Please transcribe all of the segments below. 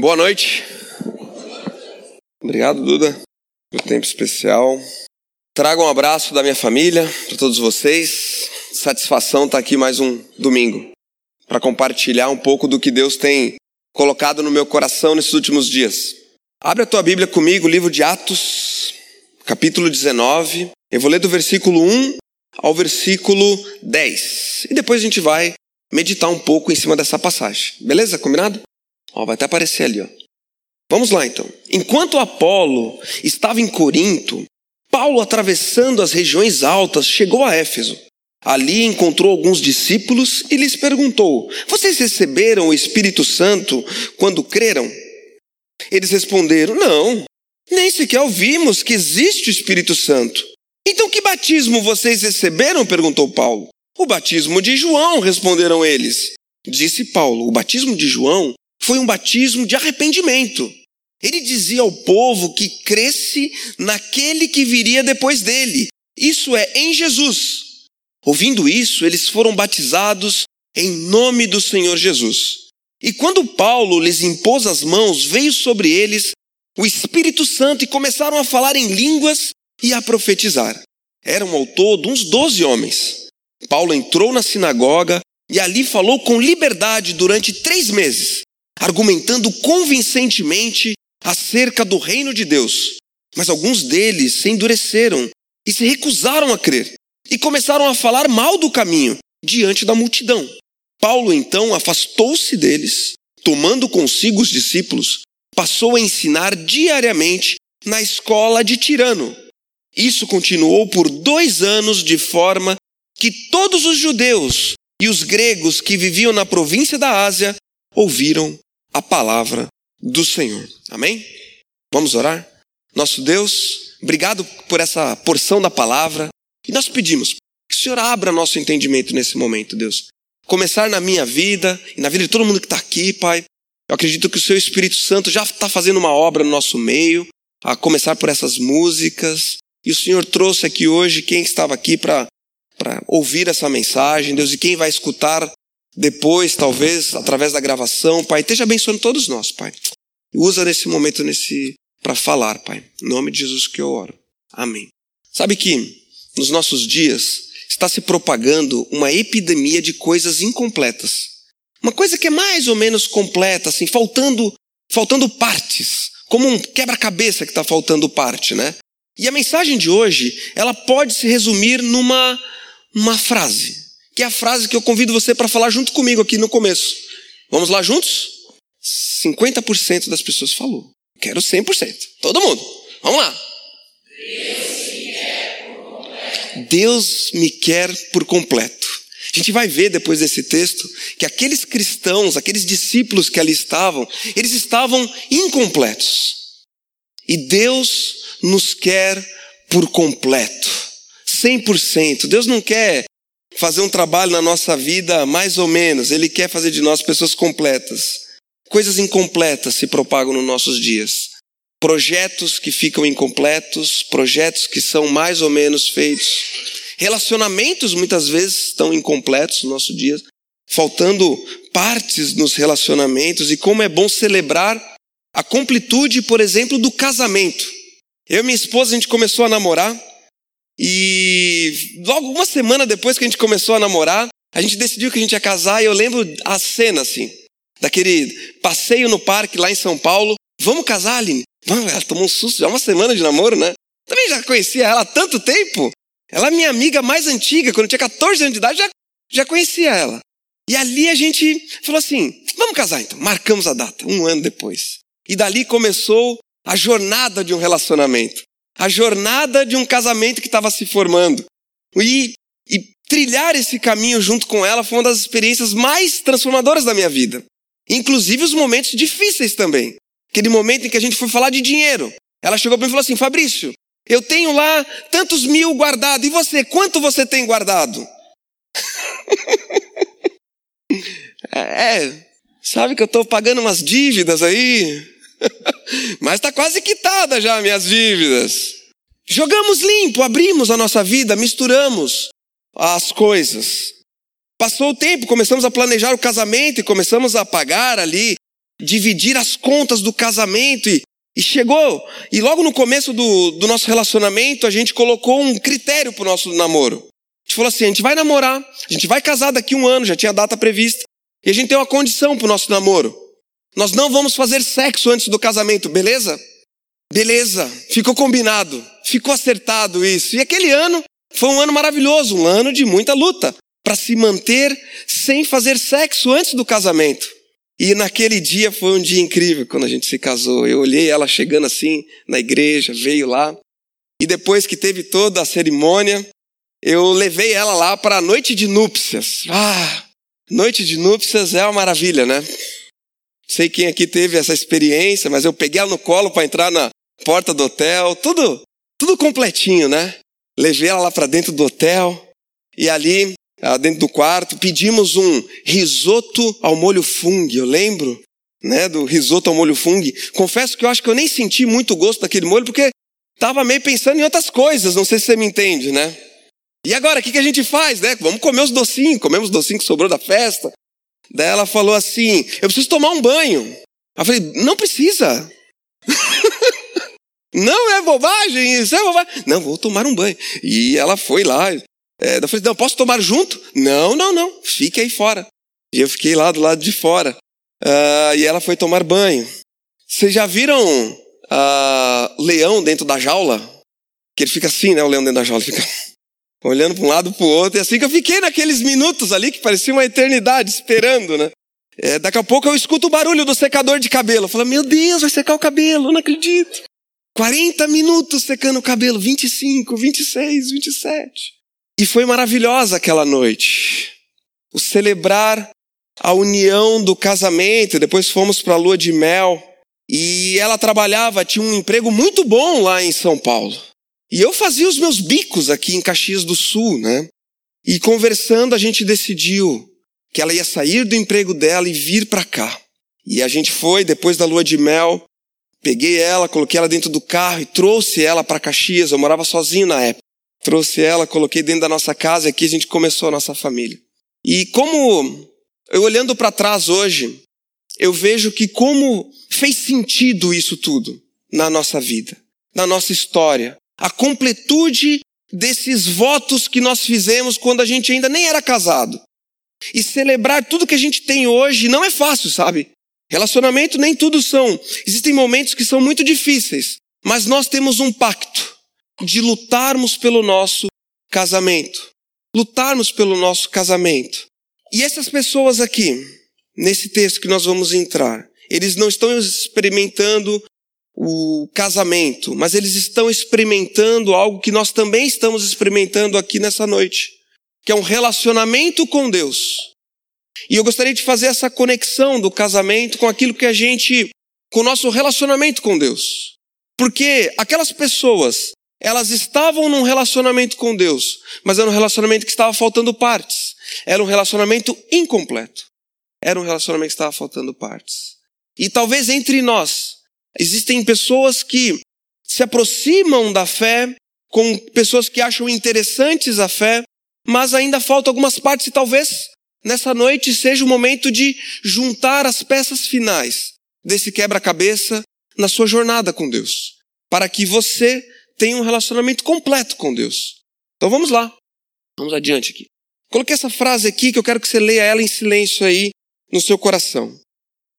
Boa noite. Obrigado, Duda, pelo tempo especial. Trago um abraço da minha família para todos vocês. Satisfação estar aqui mais um domingo para compartilhar um pouco do que Deus tem colocado no meu coração nesses últimos dias. Abre a tua Bíblia comigo, livro de Atos, capítulo 19. Eu vou ler do versículo 1 ao versículo 10. E depois a gente vai meditar um pouco em cima dessa passagem. Beleza? Combinado? Ó, vai até aparecer ali, ó. Vamos lá então. Enquanto Apolo estava em Corinto, Paulo, atravessando as regiões altas, chegou a Éfeso. Ali encontrou alguns discípulos e lhes perguntou: Vocês receberam o Espírito Santo quando creram? Eles responderam: Não, nem sequer ouvimos que existe o Espírito Santo. Então que batismo vocês receberam? perguntou Paulo. O batismo de João, responderam eles. Disse Paulo: O batismo de João foi um batismo de arrependimento. Ele dizia ao povo que cresce naquele que viria depois dele, isso é, em Jesus. Ouvindo isso, eles foram batizados em nome do Senhor Jesus. E quando Paulo lhes impôs as mãos, veio sobre eles o Espírito Santo e começaram a falar em línguas e a profetizar. Eram ao todo uns doze homens. Paulo entrou na sinagoga e ali falou com liberdade durante três meses, argumentando convincentemente acerca do reino de Deus. Mas alguns deles se endureceram e se recusaram a crer, e começaram a falar mal do caminho diante da multidão. Paulo então afastou-se deles, tomando consigo os discípulos, passou a ensinar diariamente na escola de Tirano. Isso continuou por dois anos, de forma que todos os judeus e os gregos que viviam na província da Ásia ouviram a palavra do Senhor. Amém? Vamos orar? Nosso Deus, obrigado por essa porção da palavra. E nós pedimos que o Senhor abra nosso entendimento nesse momento, Deus. Começar na minha vida e na vida de todo mundo que está aqui, Pai. Eu acredito que o Seu Espírito Santo já está fazendo uma obra no nosso meio, a começar por essas músicas. E o Senhor trouxe aqui hoje quem estava aqui para ouvir essa mensagem, Deus, e quem vai escutar depois, talvez, através da gravação, Pai. Esteja abençoando todos nós, Pai. Usa nesse momento nesse para falar, Pai. Em nome de Jesus que eu oro. Amém. Sabe que nos nossos dias está se propagando uma epidemia de coisas incompletas. Uma coisa que é mais ou menos completa, assim, faltando, faltando partes, como um quebra-cabeça que está faltando parte, né? E a mensagem de hoje, ela pode se resumir numa uma frase que é a frase que eu convido você para falar junto comigo aqui no começo. Vamos lá juntos? 50% das pessoas falou. Quero 100%. Todo mundo. Vamos lá. Deus me quer por completo. A gente vai ver depois desse texto que aqueles cristãos, aqueles discípulos que ali estavam, eles estavam incompletos. E Deus nos quer por completo. 100%. Deus não quer fazer um trabalho na nossa vida mais ou menos, Ele quer fazer de nós pessoas completas. Coisas incompletas se propagam nos nossos dias. Projetos que ficam incompletos, projetos que são mais ou menos feitos. Relacionamentos muitas vezes estão incompletos no nosso dia, faltando partes nos relacionamentos e como é bom celebrar a completude, por exemplo, do casamento. Eu e minha esposa a gente começou a namorar e logo uma semana depois que a gente começou a namorar, a gente decidiu que a gente ia casar e eu lembro a cena assim, daquele passeio no parque lá em São Paulo. Vamos casar, Aline? Vamos, ela tomou um susto, já uma semana de namoro, né? Também já conhecia ela há tanto tempo. Ela é minha amiga mais antiga, quando eu tinha 14 anos de idade, já, já conhecia ela. E ali a gente falou assim: vamos casar então. Marcamos a data, um ano depois. E dali começou a jornada de um relacionamento a jornada de um casamento que estava se formando. E, e trilhar esse caminho junto com ela foi uma das experiências mais transformadoras da minha vida. Inclusive os momentos difíceis também. Aquele momento em que a gente foi falar de dinheiro. Ela chegou para mim e falou assim: Fabrício, eu tenho lá tantos mil guardado. E você, quanto você tem guardado? é, sabe que eu estou pagando umas dívidas aí? Mas está quase quitada já minhas dívidas. Jogamos limpo, abrimos a nossa vida, misturamos as coisas. Passou o tempo, começamos a planejar o casamento e começamos a pagar ali dividir as contas do casamento e, e chegou. E logo no começo do, do nosso relacionamento, a gente colocou um critério para o nosso namoro. A gente falou assim: a gente vai namorar, a gente vai casar daqui um ano, já tinha a data prevista. E a gente tem uma condição para o nosso namoro. Nós não vamos fazer sexo antes do casamento, beleza? Beleza, ficou combinado, ficou acertado isso. E aquele ano foi um ano maravilhoso, um ano de muita luta para se manter sem fazer sexo antes do casamento. E naquele dia foi um dia incrível quando a gente se casou. Eu olhei ela chegando assim na igreja, veio lá. E depois que teve toda a cerimônia, eu levei ela lá para a noite de núpcias. Ah, noite de núpcias é uma maravilha, né? Sei quem aqui teve essa experiência, mas eu peguei ela no colo para entrar na porta do hotel, tudo, tudo completinho, né? Levei ela lá para dentro do hotel e ali, dentro do quarto, pedimos um risoto ao molho fungo, eu lembro, né, do risoto ao molho fungo. Confesso que eu acho que eu nem senti muito gosto daquele molho porque estava meio pensando em outras coisas, não sei se você me entende, né? E agora, o que, que a gente faz, né? Vamos comer os docinhos, comemos os docinhos que sobrou da festa. Daí ela falou assim: Eu preciso tomar um banho. Eu falei: Não precisa. Não é bobagem isso, é bobagem. Não, vou tomar um banho. E ela foi lá. É, eu falei, não, posso tomar junto? Não, não, não, fique aí fora. E eu fiquei lá do lado de fora. Uh, e ela foi tomar banho. Vocês já viram uh, leão dentro da jaula? Que ele fica assim, né? O leão dentro da jaula fica olhando para um lado para o outro. E assim que eu fiquei naqueles minutos ali que parecia uma eternidade esperando, né? É, daqui a pouco eu escuto o barulho do secador de cabelo. Eu falo, meu Deus, vai secar o cabelo, não acredito. 40 minutos secando o cabelo, 25, 26, 27. E foi maravilhosa aquela noite. O celebrar a união do casamento, depois fomos para a lua de mel. E ela trabalhava, tinha um emprego muito bom lá em São Paulo. E eu fazia os meus bicos aqui em Caxias do Sul, né? E conversando, a gente decidiu que ela ia sair do emprego dela e vir para cá. E a gente foi, depois da lua de mel, Peguei ela, coloquei ela dentro do carro e trouxe ela para Caxias. Eu morava sozinho na época. Trouxe ela, coloquei dentro da nossa casa e aqui a gente começou a nossa família. E como eu olhando para trás hoje, eu vejo que como fez sentido isso tudo na nossa vida, na nossa história. A completude desses votos que nós fizemos quando a gente ainda nem era casado. E celebrar tudo que a gente tem hoje não é fácil, sabe? Relacionamento nem tudo são. Existem momentos que são muito difíceis, mas nós temos um pacto de lutarmos pelo nosso casamento. Lutarmos pelo nosso casamento. E essas pessoas aqui, nesse texto que nós vamos entrar, eles não estão experimentando o casamento, mas eles estão experimentando algo que nós também estamos experimentando aqui nessa noite, que é um relacionamento com Deus. E eu gostaria de fazer essa conexão do casamento com aquilo que a gente, com o nosso relacionamento com Deus. Porque aquelas pessoas, elas estavam num relacionamento com Deus, mas era um relacionamento que estava faltando partes. Era um relacionamento incompleto. Era um relacionamento que estava faltando partes. E talvez entre nós, existem pessoas que se aproximam da fé, com pessoas que acham interessantes a fé, mas ainda faltam algumas partes e talvez nessa noite seja o momento de juntar as peças finais desse quebra-cabeça na sua jornada com Deus, para que você tenha um relacionamento completo com Deus. Então vamos lá. Vamos adiante aqui. Coloquei essa frase aqui que eu quero que você leia ela em silêncio aí no seu coração.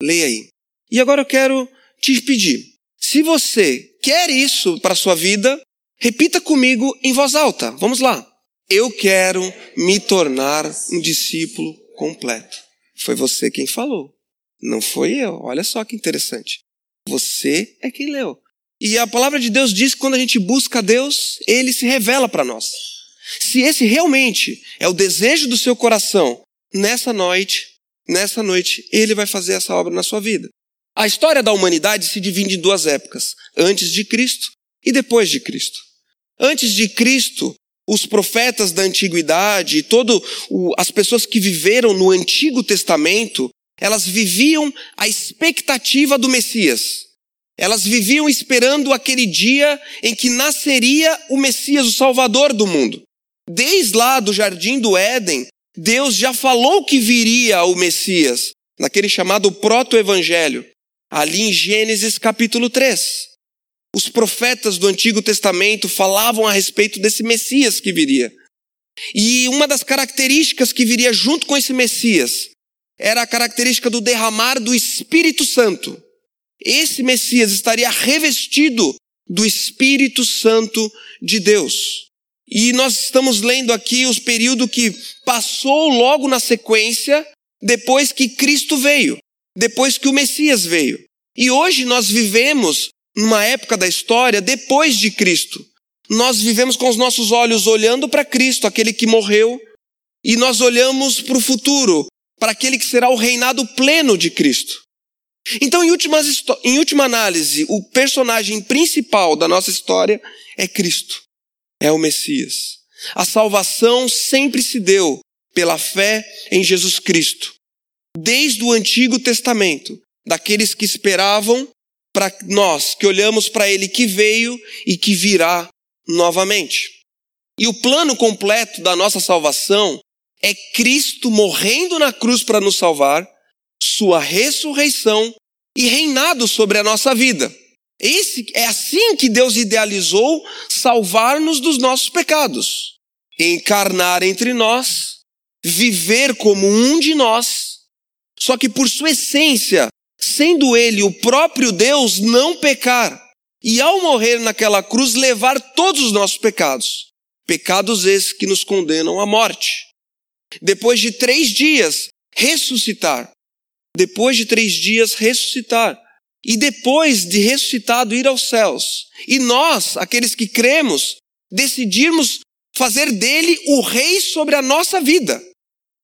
Leia aí. E agora eu quero te pedir, se você quer isso para a sua vida, repita comigo em voz alta. Vamos lá. Eu quero me tornar um discípulo completo. Foi você quem falou, não foi eu. Olha só que interessante. Você é quem leu. E a palavra de Deus diz que quando a gente busca Deus, ele se revela para nós. Se esse realmente é o desejo do seu coração, nessa noite, nessa noite, ele vai fazer essa obra na sua vida. A história da humanidade se divide em duas épocas: antes de Cristo e depois de Cristo. Antes de Cristo, os profetas da antiguidade, todo o, as pessoas que viveram no Antigo Testamento, elas viviam a expectativa do Messias. Elas viviam esperando aquele dia em que nasceria o Messias, o Salvador do mundo. Desde lá do jardim do Éden, Deus já falou que viria o Messias, naquele chamado proto-evangelho. Ali em Gênesis capítulo 3. Os profetas do Antigo Testamento falavam a respeito desse Messias que viria. E uma das características que viria junto com esse Messias era a característica do derramar do Espírito Santo. Esse Messias estaria revestido do Espírito Santo de Deus. E nós estamos lendo aqui os períodos que passou logo na sequência, depois que Cristo veio, depois que o Messias veio. E hoje nós vivemos numa época da história depois de Cristo. Nós vivemos com os nossos olhos olhando para Cristo, aquele que morreu, e nós olhamos para o futuro, para aquele que será o reinado pleno de Cristo. Então, em, últimas, em última análise, o personagem principal da nossa história é Cristo, é o Messias. A salvação sempre se deu pela fé em Jesus Cristo. Desde o Antigo Testamento, daqueles que esperavam, para nós que olhamos para Ele que veio e que virá novamente. E o plano completo da nossa salvação é Cristo morrendo na cruz para nos salvar, sua ressurreição e reinado sobre a nossa vida. Esse é assim que Deus idealizou salvar-nos dos nossos pecados. Encarnar entre nós, viver como um de nós, só que por sua essência, sendo ele o próprio Deus, não pecar e ao morrer naquela cruz levar todos os nossos pecados. Pecados esses que nos condenam à morte. Depois de três dias, ressuscitar. Depois de três dias, ressuscitar. E depois de ressuscitado, ir aos céus. E nós, aqueles que cremos, decidirmos fazer dele o rei sobre a nossa vida.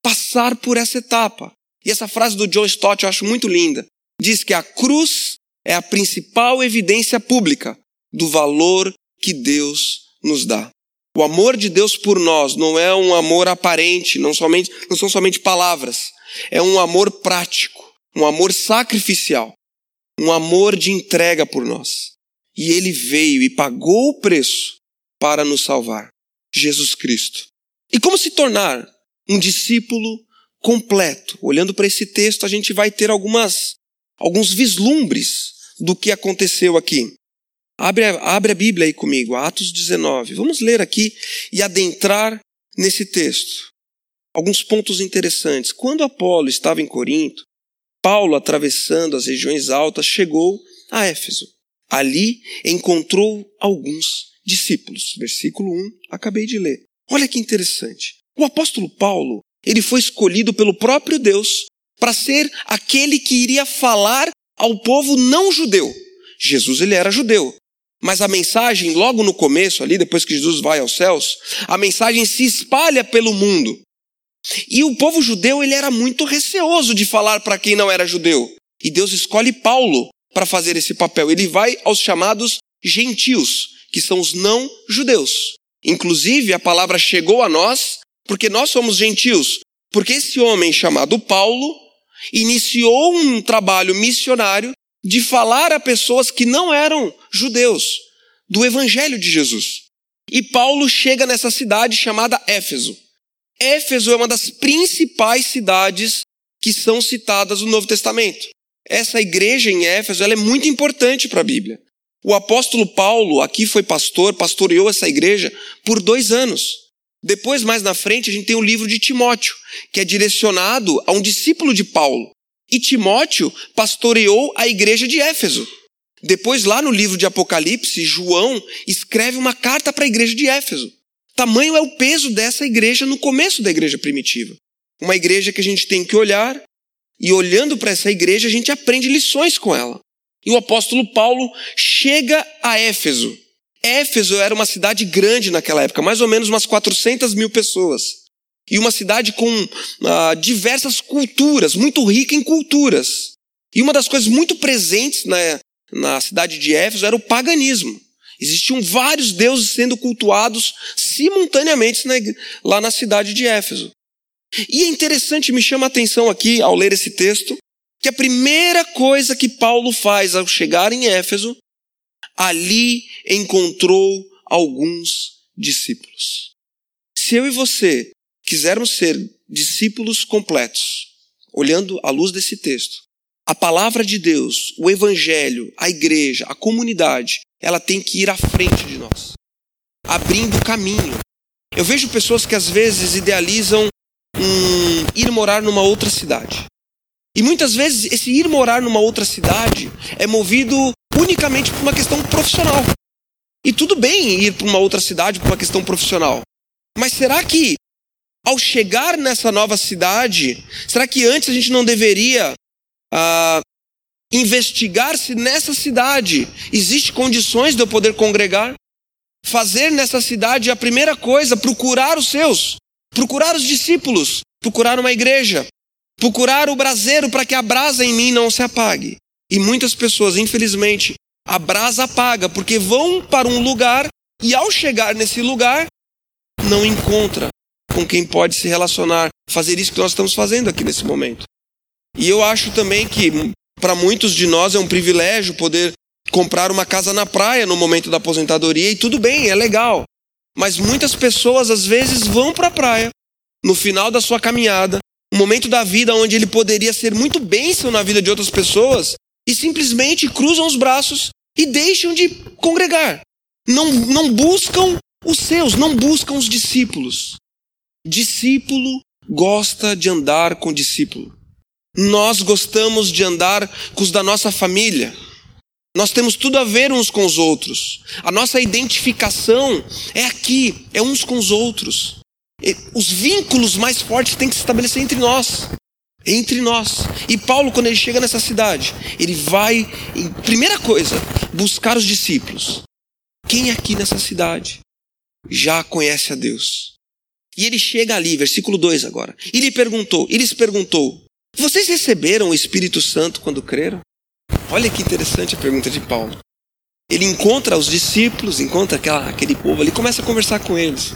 Passar por essa etapa. E essa frase do John Stott eu acho muito linda. Diz que a cruz é a principal evidência pública do valor que Deus nos dá. O amor de Deus por nós não é um amor aparente, não, somente, não são somente palavras. É um amor prático, um amor sacrificial, um amor de entrega por nós. E ele veio e pagou o preço para nos salvar. Jesus Cristo. E como se tornar um discípulo completo? Olhando para esse texto, a gente vai ter algumas alguns vislumbres do que aconteceu aqui. Abre, abre a Bíblia aí comigo, Atos 19. Vamos ler aqui e adentrar nesse texto. Alguns pontos interessantes. Quando Apolo estava em Corinto, Paulo, atravessando as regiões altas, chegou a Éfeso. Ali encontrou alguns discípulos. Versículo 1, acabei de ler. Olha que interessante. O apóstolo Paulo, ele foi escolhido pelo próprio Deus para ser aquele que iria falar ao povo não judeu. Jesus ele era judeu. Mas a mensagem, logo no começo, ali, depois que Jesus vai aos céus, a mensagem se espalha pelo mundo. E o povo judeu ele era muito receoso de falar para quem não era judeu. E Deus escolhe Paulo para fazer esse papel. Ele vai aos chamados gentios, que são os não judeus. Inclusive, a palavra chegou a nós porque nós somos gentios. Porque esse homem chamado Paulo, iniciou um trabalho missionário de falar a pessoas que não eram judeus do evangelho de Jesus. E Paulo chega nessa cidade chamada Éfeso. Éfeso é uma das principais cidades que são citadas no Novo Testamento. Essa igreja em Éfeso é muito importante para a Bíblia. O apóstolo Paulo aqui foi pastor, pastoreou essa igreja por dois anos. Depois, mais na frente, a gente tem o livro de Timóteo, que é direcionado a um discípulo de Paulo. E Timóteo pastoreou a igreja de Éfeso. Depois, lá no livro de Apocalipse, João escreve uma carta para a igreja de Éfeso. Tamanho é o peso dessa igreja no começo da igreja primitiva. Uma igreja que a gente tem que olhar, e olhando para essa igreja, a gente aprende lições com ela. E o apóstolo Paulo chega a Éfeso. Éfeso era uma cidade grande naquela época, mais ou menos umas 400 mil pessoas. E uma cidade com ah, diversas culturas, muito rica em culturas. E uma das coisas muito presentes na, na cidade de Éfeso era o paganismo. Existiam vários deuses sendo cultuados simultaneamente na, lá na cidade de Éfeso. E é interessante, me chama a atenção aqui, ao ler esse texto, que a primeira coisa que Paulo faz ao chegar em Éfeso ali encontrou alguns discípulos. Se eu e você quisermos ser discípulos completos, olhando à luz desse texto, a palavra de Deus, o evangelho, a igreja, a comunidade, ela tem que ir à frente de nós, abrindo caminho. Eu vejo pessoas que às vezes idealizam um, ir morar numa outra cidade. E muitas vezes esse ir morar numa outra cidade é movido unicamente por uma questão profissional. E tudo bem ir para uma outra cidade por uma questão profissional. Mas será que ao chegar nessa nova cidade, será que antes a gente não deveria ah, investigar se nessa cidade existe condições de eu poder congregar? Fazer nessa cidade a primeira coisa, procurar os seus, procurar os discípulos, procurar uma igreja, procurar o braseiro para que a brasa em mim não se apague. E muitas pessoas, infelizmente, a brasa apaga porque vão para um lugar e ao chegar nesse lugar não encontra com quem pode se relacionar, fazer isso que nós estamos fazendo aqui nesse momento. E eu acho também que para muitos de nós é um privilégio poder comprar uma casa na praia no momento da aposentadoria e tudo bem, é legal. Mas muitas pessoas às vezes vão para a praia no final da sua caminhada, um momento da vida onde ele poderia ser muito bênção na vida de outras pessoas e simplesmente cruzam os braços e deixam de congregar. Não, não buscam os seus, não buscam os discípulos. Discípulo gosta de andar com discípulo. Nós gostamos de andar com os da nossa família. Nós temos tudo a ver uns com os outros. A nossa identificação é aqui, é uns com os outros. Os vínculos mais fortes têm que se estabelecer entre nós. Entre nós. E Paulo, quando ele chega nessa cidade, ele vai, primeira coisa, buscar os discípulos. Quem aqui nessa cidade já conhece a Deus? E ele chega ali, versículo 2 agora. E lhe perguntou, e lhes perguntou: Vocês receberam o Espírito Santo quando creram? Olha que interessante a pergunta de Paulo. Ele encontra os discípulos, encontra aquela, aquele povo ali, começa a conversar com eles.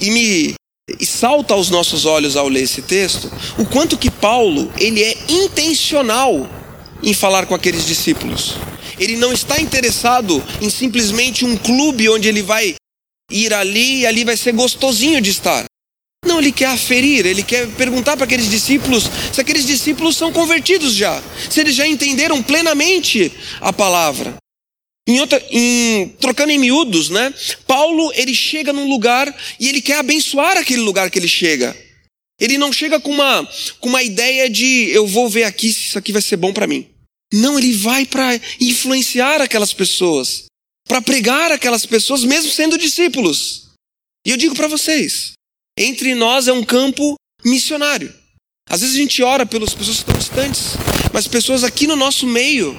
E me e salta aos nossos olhos ao ler esse texto o quanto que Paulo ele é intencional em falar com aqueles discípulos. Ele não está interessado em simplesmente um clube onde ele vai ir ali e ali vai ser gostosinho de estar. Não, ele quer aferir, ele quer perguntar para aqueles discípulos se aqueles discípulos são convertidos já, se eles já entenderam plenamente a palavra. Em outra, em, trocando em miúdos, né? Paulo ele chega num lugar e ele quer abençoar aquele lugar que ele chega. Ele não chega com uma, com uma ideia de eu vou ver aqui se isso aqui vai ser bom para mim. Não, ele vai para influenciar aquelas pessoas para pregar aquelas pessoas, mesmo sendo discípulos. E eu digo para vocês: entre nós é um campo missionário. Às vezes a gente ora pelas pessoas que estão distantes, mas pessoas aqui no nosso meio,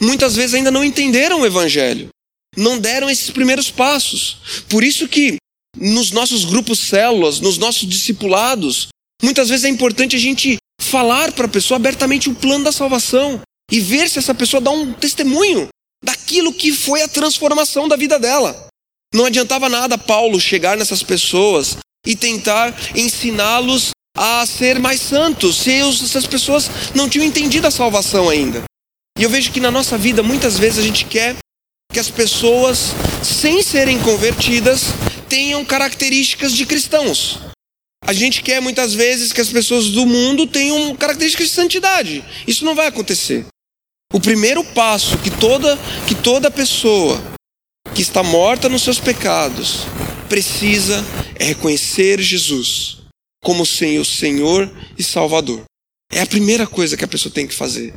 muitas vezes ainda não entenderam o Evangelho, não deram esses primeiros passos. Por isso que nos nossos grupos células, nos nossos discipulados, muitas vezes é importante a gente falar para a pessoa abertamente o plano da salvação e ver se essa pessoa dá um testemunho daquilo que foi a transformação da vida dela. Não adiantava nada Paulo chegar nessas pessoas e tentar ensiná-los a ser mais santos, se essas pessoas não tinham entendido a salvação ainda. E eu vejo que na nossa vida muitas vezes a gente quer que as pessoas, sem serem convertidas, tenham características de cristãos. A gente quer muitas vezes que as pessoas do mundo tenham características de santidade. Isso não vai acontecer. O primeiro passo que toda, que toda pessoa que está morta nos seus pecados precisa é reconhecer Jesus como o Senhor e Salvador. É a primeira coisa que a pessoa tem que fazer.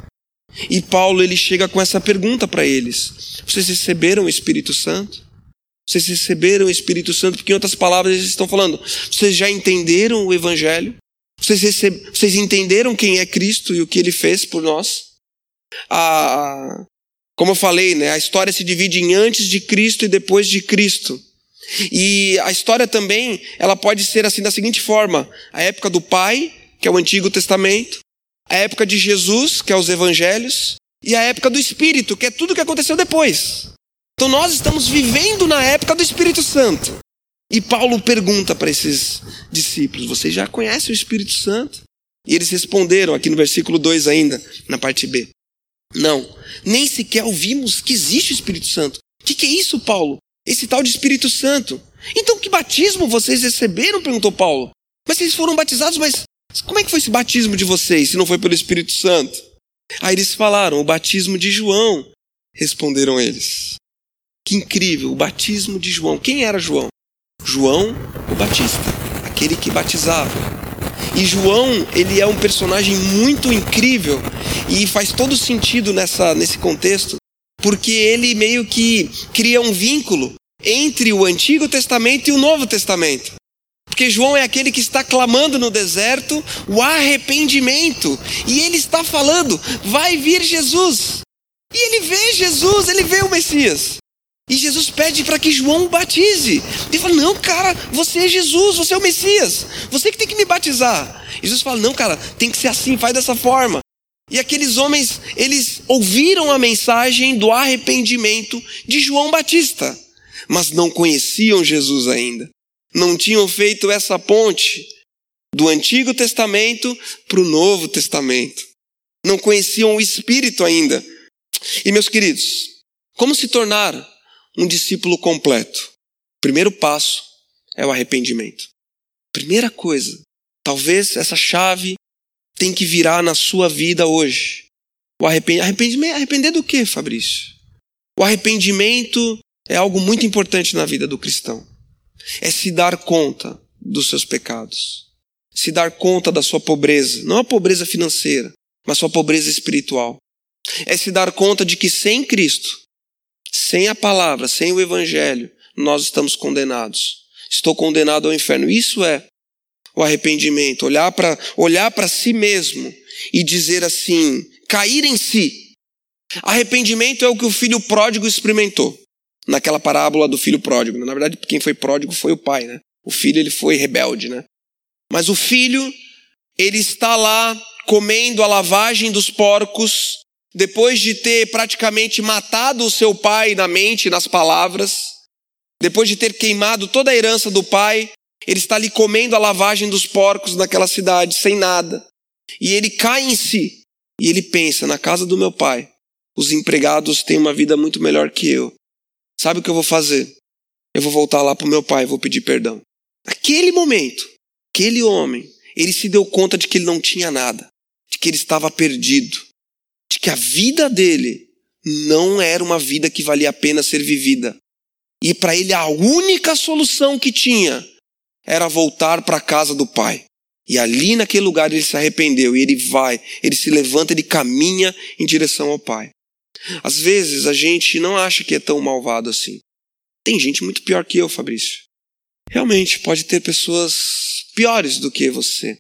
E Paulo ele chega com essa pergunta para eles: Vocês receberam o Espírito Santo? Vocês receberam o Espírito Santo? Porque em outras palavras eles estão falando: Vocês já entenderam o Evangelho? Vocês, receb... Vocês entenderam quem é Cristo e o que ele fez por nós? a, como eu falei, né, a história se divide em antes de Cristo e depois de Cristo. E a história também, ela pode ser assim da seguinte forma: a época do Pai, que é o Antigo Testamento, a época de Jesus, que é os Evangelhos, e a época do Espírito, que é tudo que aconteceu depois. Então nós estamos vivendo na época do Espírito Santo. E Paulo pergunta para esses discípulos: Vocês já conhecem o Espírito Santo? E eles responderam aqui no versículo 2 ainda, na parte B. Não, nem sequer ouvimos que existe o Espírito Santo. O que, que é isso, Paulo? Esse tal de Espírito Santo. Então, que batismo vocês receberam? perguntou Paulo. Mas vocês foram batizados, mas como é que foi esse batismo de vocês, se não foi pelo Espírito Santo? Aí eles falaram: o batismo de João. Responderam eles. Que incrível, o batismo de João. Quem era João? João o Batista, aquele que batizava. E João, ele é um personagem muito incrível e faz todo sentido nessa, nesse contexto, porque ele meio que cria um vínculo entre o Antigo Testamento e o Novo Testamento. Porque João é aquele que está clamando no deserto o arrependimento. E ele está falando: vai vir Jesus. E ele vê Jesus, ele vê o Messias. E Jesus pede para que João batize. Ele fala: Não, cara, você é Jesus, você é o Messias. Você que tem que me batizar. E Jesus fala: Não, cara, tem que ser assim, faz dessa forma. E aqueles homens, eles ouviram a mensagem do arrependimento de João Batista, mas não conheciam Jesus ainda. Não tinham feito essa ponte do Antigo Testamento para o Novo Testamento. Não conheciam o Espírito ainda. E meus queridos, como se tornar um discípulo completo? Primeiro passo é o arrependimento. Primeira coisa, talvez essa chave tem que virar na sua vida hoje. O arrependimento, arrepender do que, Fabrício? O arrependimento é algo muito importante na vida do cristão. É se dar conta dos seus pecados. Se dar conta da sua pobreza, não a pobreza financeira, mas sua pobreza espiritual. É se dar conta de que sem Cristo sem a palavra, sem o evangelho, nós estamos condenados. Estou condenado ao inferno. Isso é o arrependimento, olhar para olhar para si mesmo e dizer assim, cair em si. Arrependimento é o que o filho pródigo experimentou naquela parábola do filho pródigo. Na verdade, quem foi pródigo foi o pai, né? O filho ele foi rebelde, né? Mas o filho ele está lá comendo a lavagem dos porcos, depois de ter praticamente matado o seu pai na mente, nas palavras, depois de ter queimado toda a herança do pai, ele está ali comendo a lavagem dos porcos naquela cidade, sem nada. E ele cai em si. E ele pensa: na casa do meu pai, os empregados têm uma vida muito melhor que eu. Sabe o que eu vou fazer? Eu vou voltar lá para o meu pai e vou pedir perdão. Naquele momento, aquele homem, ele se deu conta de que ele não tinha nada, de que ele estava perdido, de que a vida dele não era uma vida que valia a pena ser vivida. E para ele a única solução que tinha era voltar para a casa do pai. E ali naquele lugar ele se arrependeu e ele vai, ele se levanta, ele caminha em direção ao pai. Às vezes a gente não acha que é tão malvado assim. Tem gente muito pior que eu, Fabrício. Realmente pode ter pessoas piores do que você.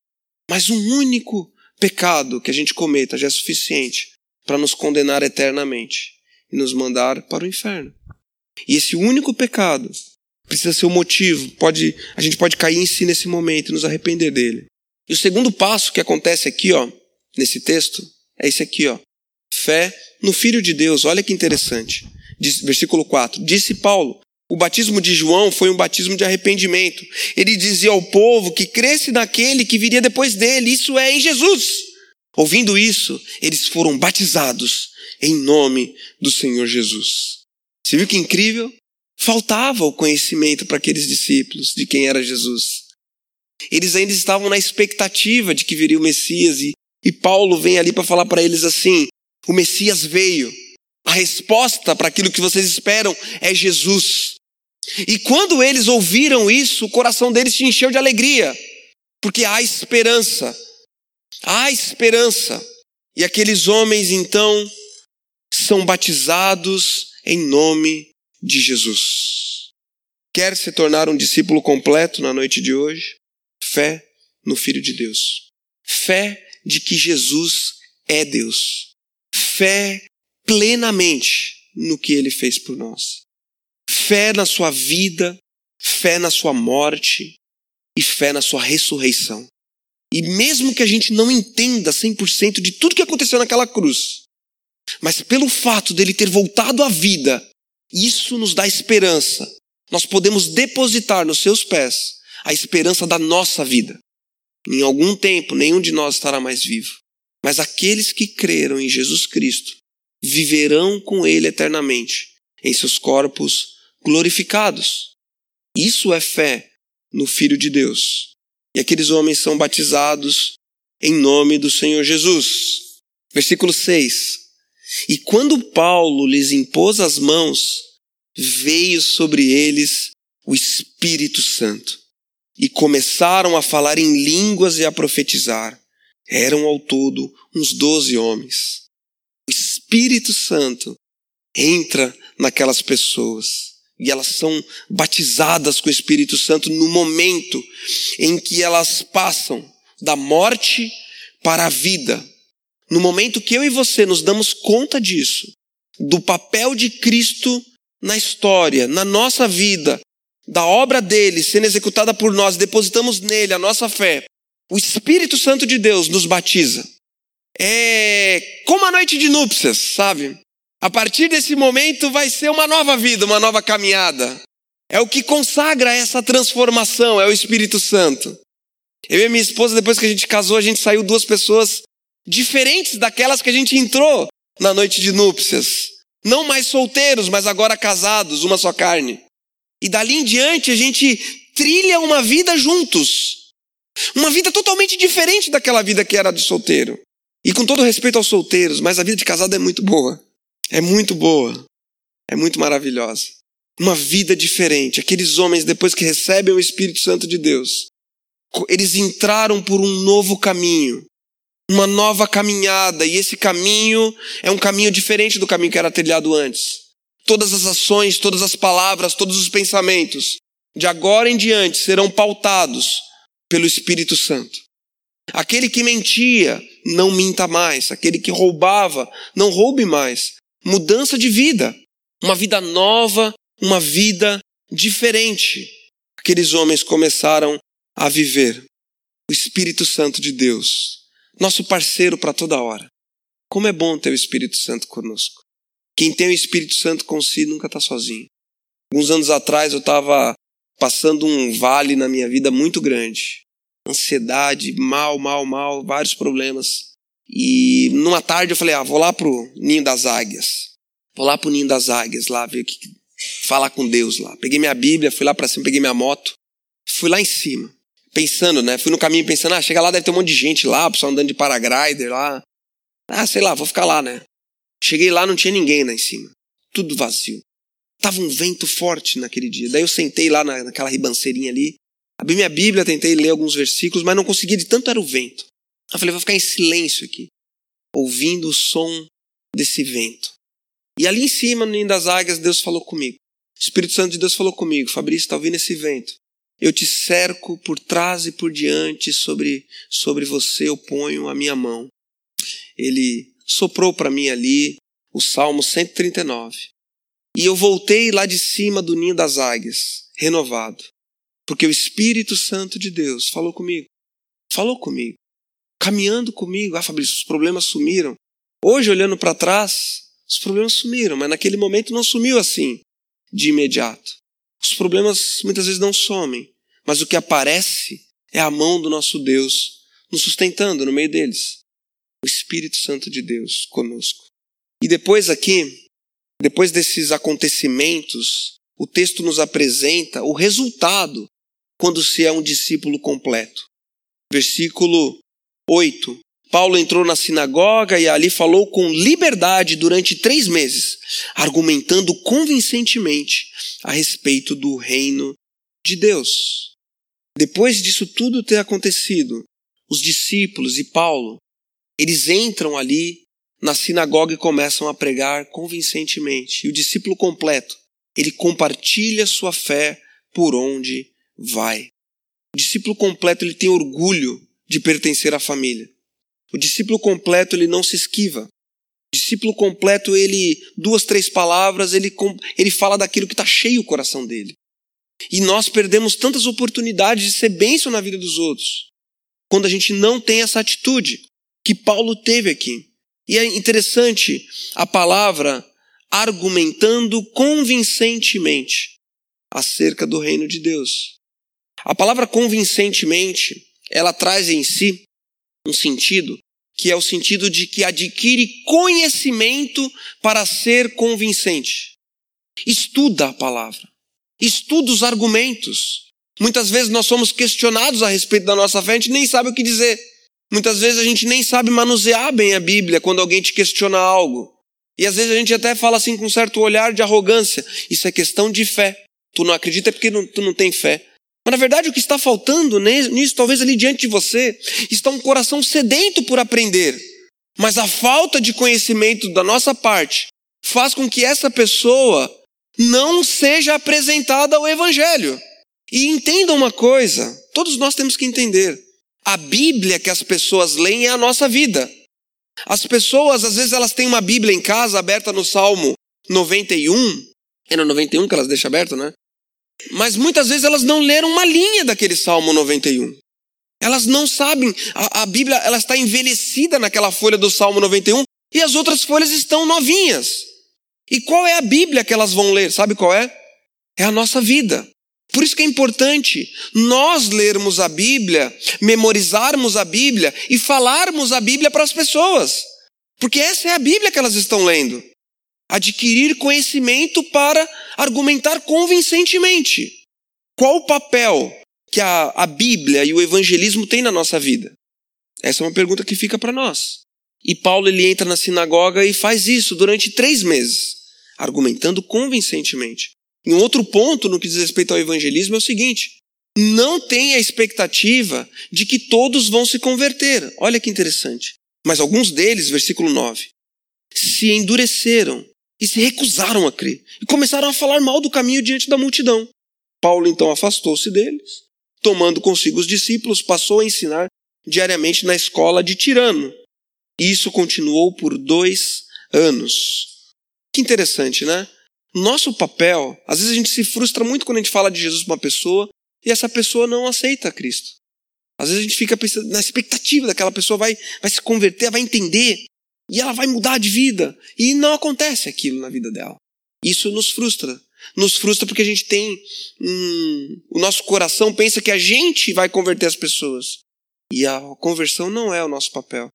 Mas um único pecado que a gente cometa já é suficiente para nos condenar eternamente e nos mandar para o inferno. E esse único pecado precisa ser o motivo, pode, a gente pode cair em si nesse momento e nos arrepender dele. E o segundo passo que acontece aqui, ó, nesse texto, é esse aqui, ó. Fé no Filho de Deus. Olha que interessante. Diz, versículo 4. Disse Paulo: o batismo de João foi um batismo de arrependimento. Ele dizia ao povo que cresce naquele que viria depois dele, isso é, em Jesus. Ouvindo isso, eles foram batizados em nome do Senhor Jesus. Você viu que incrível? Faltava o conhecimento para aqueles discípulos de quem era Jesus. Eles ainda estavam na expectativa de que viria o Messias e, e Paulo vem ali para falar para eles assim: o Messias veio. A resposta para aquilo que vocês esperam é Jesus. E quando eles ouviram isso, o coração deles se encheu de alegria, porque há esperança Há esperança. E aqueles homens então são batizados em nome de Jesus. Quer se tornar um discípulo completo na noite de hoje? Fé no Filho de Deus. Fé de que Jesus é Deus. Fé plenamente no que ele fez por nós. Fé na sua vida, fé na sua morte e fé na sua ressurreição. E mesmo que a gente não entenda 100% de tudo que aconteceu naquela cruz, mas pelo fato dele ter voltado à vida, isso nos dá esperança. Nós podemos depositar nos seus pés a esperança da nossa vida. Em algum tempo, nenhum de nós estará mais vivo. Mas aqueles que creram em Jesus Cristo viverão com Ele eternamente, em seus corpos glorificados. Isso é fé no Filho de Deus. E aqueles homens são batizados em nome do Senhor Jesus. Versículo 6. E quando Paulo lhes impôs as mãos, veio sobre eles o Espírito Santo. E começaram a falar em línguas e a profetizar. Eram ao todo uns doze homens. O Espírito Santo entra naquelas pessoas e elas são batizadas com o Espírito Santo no momento em que elas passam da morte para a vida. No momento que eu e você nos damos conta disso, do papel de Cristo na história, na nossa vida, da obra dele sendo executada por nós, depositamos nele a nossa fé, o Espírito Santo de Deus nos batiza. É como a noite de núpcias, sabe? A partir desse momento vai ser uma nova vida, uma nova caminhada. É o que consagra essa transformação, é o Espírito Santo. Eu e minha esposa, depois que a gente casou, a gente saiu duas pessoas diferentes daquelas que a gente entrou na noite de núpcias. Não mais solteiros, mas agora casados, uma só carne. E dali em diante a gente trilha uma vida juntos. Uma vida totalmente diferente daquela vida que era de solteiro. E com todo respeito aos solteiros, mas a vida de casado é muito boa. É muito boa. É muito maravilhosa. Uma vida diferente. Aqueles homens, depois que recebem o Espírito Santo de Deus, eles entraram por um novo caminho uma nova caminhada, e esse caminho é um caminho diferente do caminho que era trilhado antes. Todas as ações, todas as palavras, todos os pensamentos, de agora em diante, serão pautados pelo Espírito Santo. Aquele que mentia, não minta mais. Aquele que roubava, não roube mais. Mudança de vida. Uma vida nova, uma vida diferente. Aqueles homens começaram a viver. O Espírito Santo de Deus nosso parceiro para toda hora. Como é bom ter o Espírito Santo conosco. Quem tem o Espírito Santo com si nunca está sozinho. Alguns anos atrás eu estava passando um vale na minha vida muito grande. Ansiedade, mal, mal, mal, vários problemas. E numa tarde eu falei, ah, vou lá pro Ninho das Águias. Vou lá pro Ninho das Águias, lá ver o que falar com Deus lá. Peguei minha Bíblia, fui lá para cima, peguei minha moto, fui lá em cima pensando, né? Fui no caminho pensando, ah, chega lá, deve ter um monte de gente lá, pessoal andando de paraglider lá. Ah, sei lá, vou ficar lá, né? Cheguei lá, não tinha ninguém lá em cima. Tudo vazio. Tava um vento forte naquele dia. Daí eu sentei lá na, naquela ribanceirinha ali, abri minha Bíblia, tentei ler alguns versículos, mas não conseguia de tanto era o vento. Eu falei, vou ficar em silêncio aqui, ouvindo o som desse vento. E ali em cima, no ninho das águias, Deus falou comigo. O Espírito Santo de Deus falou comigo, Fabrício, está ouvindo esse vento? Eu te cerco por trás e por diante, sobre, sobre você eu ponho a minha mão. Ele soprou para mim ali o Salmo 139. E eu voltei lá de cima do ninho das águias, renovado. Porque o Espírito Santo de Deus falou comigo. Falou comigo. Caminhando comigo. Ah, Fabrício, os problemas sumiram. Hoje, olhando para trás, os problemas sumiram, mas naquele momento não sumiu assim, de imediato. Os problemas muitas vezes não somem, mas o que aparece é a mão do nosso Deus nos sustentando no meio deles. O Espírito Santo de Deus conosco. E depois aqui, depois desses acontecimentos, o texto nos apresenta o resultado quando se é um discípulo completo. Versículo 8. Paulo entrou na sinagoga e ali falou com liberdade durante três meses, argumentando convincentemente a respeito do reino de Deus. Depois disso tudo ter acontecido, os discípulos e Paulo, eles entram ali na sinagoga e começam a pregar convincentemente. E o discípulo completo, ele compartilha sua fé por onde vai. O discípulo completo, ele tem orgulho de pertencer à família. O discípulo completo, ele não se esquiva. O discípulo completo, ele, duas, três palavras, ele, ele fala daquilo que está cheio o coração dele. E nós perdemos tantas oportunidades de ser bênção na vida dos outros. Quando a gente não tem essa atitude que Paulo teve aqui. E é interessante a palavra argumentando convincentemente acerca do reino de Deus. A palavra convincentemente, ela traz em si um sentido que é o sentido de que adquire conhecimento para ser convincente. Estuda a palavra estuda os argumentos. Muitas vezes nós somos questionados a respeito da nossa fé, a gente nem sabe o que dizer. Muitas vezes a gente nem sabe manusear bem a Bíblia quando alguém te questiona algo. E às vezes a gente até fala assim com um certo olhar de arrogância. Isso é questão de fé. Tu não acredita porque não, tu não tem fé. Mas na verdade o que está faltando nisso, talvez ali diante de você, está um coração sedento por aprender. Mas a falta de conhecimento da nossa parte faz com que essa pessoa não seja apresentada ao Evangelho. E entenda uma coisa, todos nós temos que entender. A Bíblia que as pessoas leem é a nossa vida. As pessoas, às vezes, elas têm uma Bíblia em casa aberta no Salmo 91. É no 91 que elas deixam aberto, né? Mas muitas vezes elas não leram uma linha daquele Salmo 91. Elas não sabem, a, a Bíblia ela está envelhecida naquela folha do Salmo 91 e as outras folhas estão novinhas. E qual é a Bíblia que elas vão ler? Sabe qual é? É a nossa vida. Por isso que é importante nós lermos a Bíblia, memorizarmos a Bíblia e falarmos a Bíblia para as pessoas. Porque essa é a Bíblia que elas estão lendo. Adquirir conhecimento para argumentar convincentemente. Qual o papel que a, a Bíblia e o evangelismo têm na nossa vida? Essa é uma pergunta que fica para nós. E Paulo ele entra na sinagoga e faz isso durante três meses, argumentando convincentemente. E um outro ponto no que diz respeito ao evangelismo é o seguinte: não tenha a expectativa de que todos vão se converter. Olha que interessante. Mas alguns deles, versículo 9, se endureceram e se recusaram a crer e começaram a falar mal do caminho diante da multidão. Paulo então afastou-se deles, tomando consigo os discípulos, passou a ensinar diariamente na escola de Tirano. Isso continuou por dois anos. Que interessante, né? Nosso papel, às vezes a gente se frustra muito quando a gente fala de Jesus para uma pessoa e essa pessoa não aceita Cristo. Às vezes a gente fica na expectativa daquela pessoa vai, vai se converter, vai entender e ela vai mudar de vida e não acontece aquilo na vida dela. Isso nos frustra. Nos frustra porque a gente tem hum, o nosso coração pensa que a gente vai converter as pessoas e a conversão não é o nosso papel.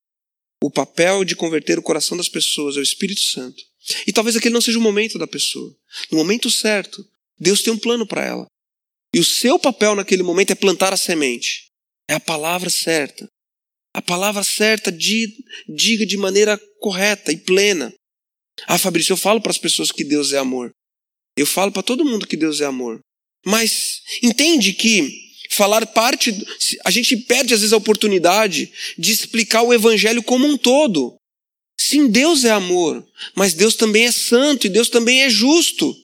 O papel de converter o coração das pessoas é o Espírito Santo. E talvez aquele não seja o momento da pessoa. No momento certo, Deus tem um plano para ela. E o seu papel naquele momento é plantar a semente. É a palavra certa. A palavra certa diga de maneira correta e plena. Ah, Fabrício, eu falo para as pessoas que Deus é amor. Eu falo para todo mundo que Deus é amor. Mas entende que falar parte. A gente perde às vezes a oportunidade de explicar o evangelho como um todo. Sim, Deus é amor, mas Deus também é santo e Deus também é justo.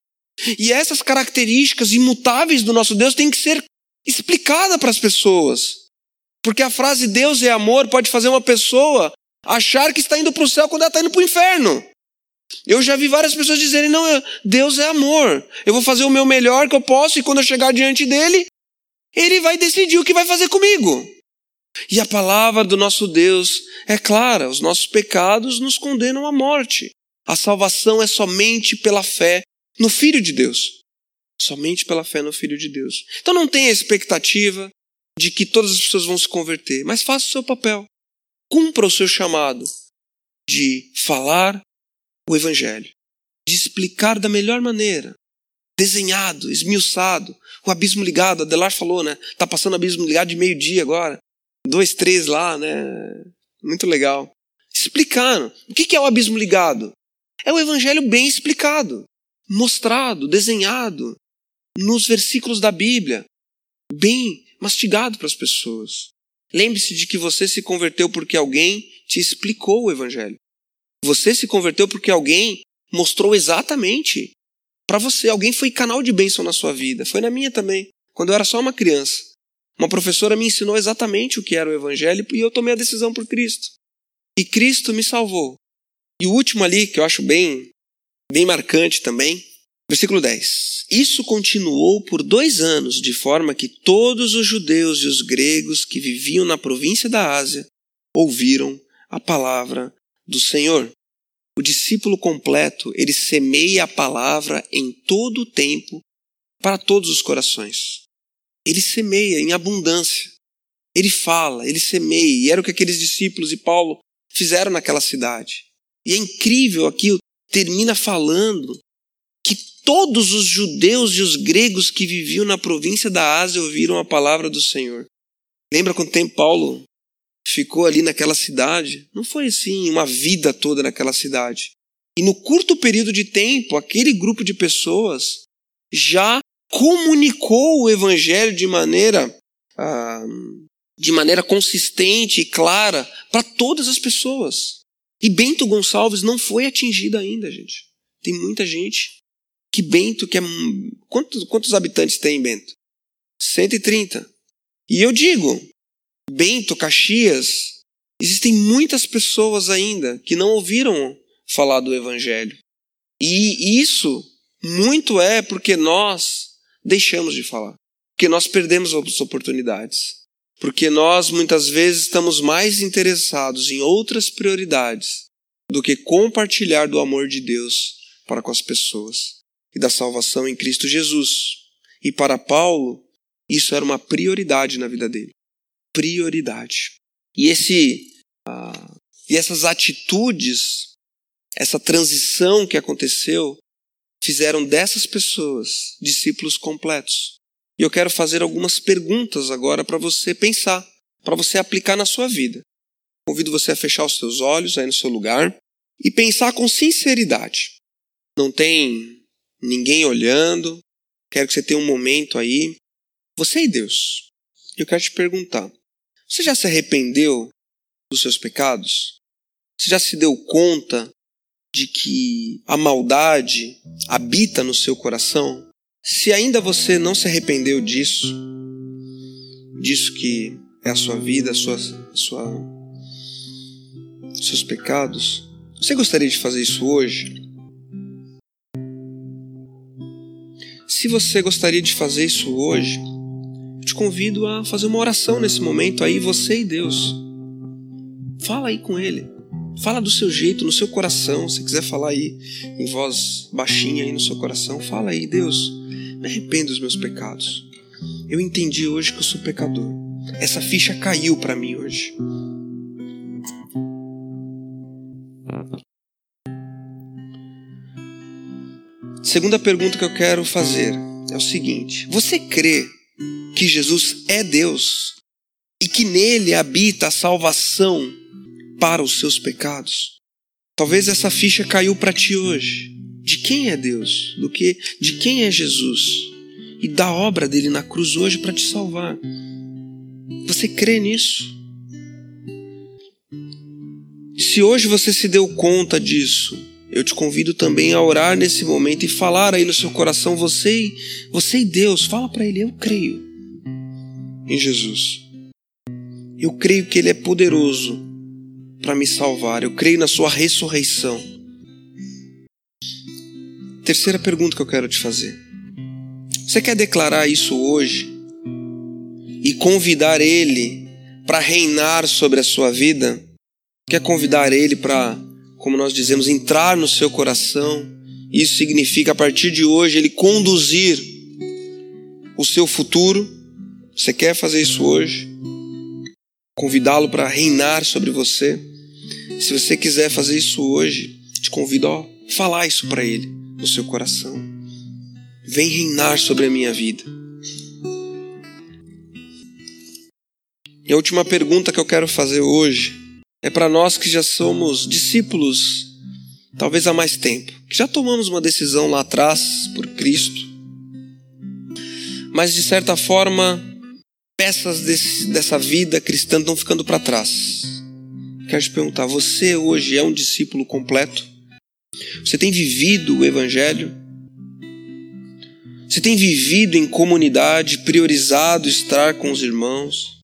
E essas características imutáveis do nosso Deus têm que ser explicadas para as pessoas. Porque a frase Deus é amor pode fazer uma pessoa achar que está indo para o céu quando ela está indo para o inferno. Eu já vi várias pessoas dizerem: não, Deus é amor. Eu vou fazer o meu melhor que eu posso e quando eu chegar diante dele, ele vai decidir o que vai fazer comigo. E a palavra do nosso Deus é clara: os nossos pecados nos condenam à morte. A salvação é somente pela fé no Filho de Deus. Somente pela fé no Filho de Deus. Então não tenha expectativa de que todas as pessoas vão se converter, mas faça o seu papel. Cumpra o seu chamado de falar o Evangelho, de explicar da melhor maneira, desenhado, esmiuçado, o abismo ligado. A Delar falou, né? Tá passando o abismo ligado de meio-dia agora dois, três lá, né? Muito legal. Explicando. O que é o abismo ligado? É o evangelho bem explicado, mostrado, desenhado nos versículos da Bíblia, bem mastigado para as pessoas. Lembre-se de que você se converteu porque alguém te explicou o evangelho. Você se converteu porque alguém mostrou exatamente para você. Alguém foi canal de bênção na sua vida. Foi na minha também, quando eu era só uma criança. Uma professora me ensinou exatamente o que era o Evangelho e eu tomei a decisão por Cristo. E Cristo me salvou. E o último ali, que eu acho bem, bem marcante também, versículo 10. Isso continuou por dois anos, de forma que todos os judeus e os gregos que viviam na província da Ásia ouviram a palavra do Senhor. O discípulo completo, ele semeia a palavra em todo o tempo para todos os corações. Ele semeia em abundância. Ele fala, ele semeia. E era o que aqueles discípulos e Paulo fizeram naquela cidade. E é incrível aqui, termina falando que todos os judeus e os gregos que viviam na província da Ásia ouviram a palavra do Senhor. Lembra quanto tempo Paulo ficou ali naquela cidade. Não foi assim uma vida toda naquela cidade. E no curto período de tempo, aquele grupo de pessoas já comunicou o evangelho de maneira ah, de maneira consistente e clara para todas as pessoas. E Bento Gonçalves não foi atingido ainda, gente. Tem muita gente que Bento, que é. Quantos, quantos habitantes tem Bento? 130. E eu digo, Bento, Caxias, existem muitas pessoas ainda que não ouviram falar do Evangelho. E isso muito é porque nós deixamos de falar. Porque nós perdemos as oportunidades. Porque nós muitas vezes estamos mais interessados em outras prioridades do que compartilhar do amor de Deus para com as pessoas e da salvação em Cristo Jesus. E para Paulo, isso era uma prioridade na vida dele. Prioridade. E esse ah, e essas atitudes, essa transição que aconteceu, fizeram dessas pessoas discípulos completos. E eu quero fazer algumas perguntas agora para você pensar, para você aplicar na sua vida. Convido você a fechar os seus olhos aí no seu lugar e pensar com sinceridade. Não tem ninguém olhando. Quero que você tenha um momento aí. Você e Deus. Eu quero te perguntar: você já se arrependeu dos seus pecados? Você já se deu conta de que a maldade habita no seu coração? Se ainda você não se arrependeu disso, disso que é a sua vida, a sua, a sua, seus pecados, você gostaria de fazer isso hoje? Se você gostaria de fazer isso hoje, te convido a fazer uma oração nesse momento aí, você e Deus. Fala aí com Ele. Fala do seu jeito, no seu coração. Se quiser falar aí em voz baixinha aí no seu coração, fala aí, Deus me arrependo dos meus pecados. Eu entendi hoje que eu sou pecador. Essa ficha caiu para mim hoje. Segunda pergunta que eu quero fazer é o seguinte: Você crê que Jesus é Deus e que nele habita a salvação para os seus pecados? Talvez essa ficha caiu para ti hoje de quem é Deus, do que de quem é Jesus e da obra dele na cruz hoje para te salvar. Você crê nisso? Se hoje você se deu conta disso, eu te convido também a orar nesse momento e falar aí no seu coração, você, você e Deus, fala para ele, eu creio em Jesus. Eu creio que ele é poderoso para me salvar. Eu creio na sua ressurreição. Terceira pergunta que eu quero te fazer. Você quer declarar isso hoje e convidar Ele para reinar sobre a sua vida? Quer convidar Ele para, como nós dizemos, entrar no seu coração? Isso significa, a partir de hoje, Ele conduzir o seu futuro. Você quer fazer isso hoje? Convidá-lo para reinar sobre você? Se você quiser fazer isso hoje, te convido a falar isso para Ele no seu coração. Vem reinar sobre a minha vida. E a última pergunta que eu quero fazer hoje é para nós que já somos discípulos, talvez há mais tempo, que já tomamos uma decisão lá atrás por Cristo, mas de certa forma peças desse, dessa vida cristã estão ficando para trás. Quero te perguntar: você hoje é um discípulo completo? Você tem vivido o Evangelho? Você tem vivido em comunidade, priorizado estar com os irmãos?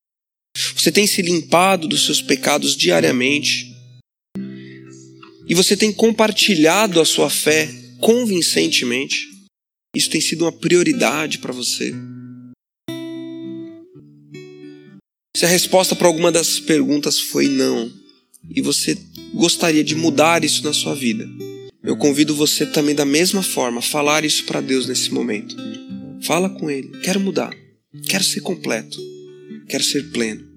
Você tem se limpado dos seus pecados diariamente? E você tem compartilhado a sua fé convincentemente? Isso tem sido uma prioridade para você? Se a resposta para alguma das perguntas foi não, e você gostaria de mudar isso na sua vida, eu convido você também da mesma forma a falar isso para Deus nesse momento. Fala com Ele. Quero mudar. Quero ser completo. Quero ser pleno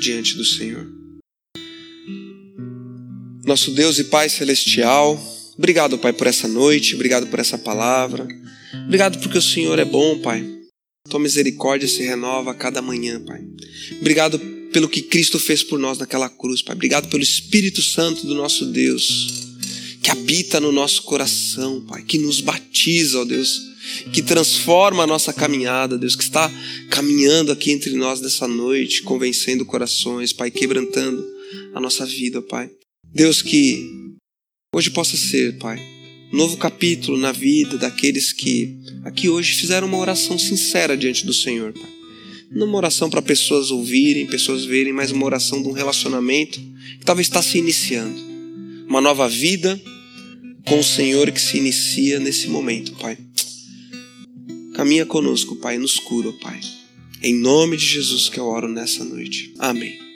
diante do Senhor. Nosso Deus e Pai Celestial, obrigado, Pai, por essa noite, obrigado por essa palavra. Obrigado porque o Senhor é bom, Pai. Tua misericórdia se renova a cada manhã, Pai. Obrigado pelo que Cristo fez por nós naquela cruz, Pai. Obrigado pelo Espírito Santo do nosso Deus, que habita no nosso coração, Pai, que nos batiza, ó Deus, que transforma a nossa caminhada, Deus, que está caminhando aqui entre nós nessa noite, convencendo corações, Pai, quebrantando a nossa vida, Pai. Deus, que hoje possa ser, Pai, um novo capítulo na vida daqueles que aqui hoje fizeram uma oração sincera diante do Senhor, Pai. Não uma oração para pessoas ouvirem, pessoas verem, mas uma oração de um relacionamento que talvez está se iniciando. Uma nova vida com o Senhor que se inicia nesse momento, Pai. Caminha conosco, Pai, nos cura, Pai. Em nome de Jesus que eu oro nessa noite. Amém.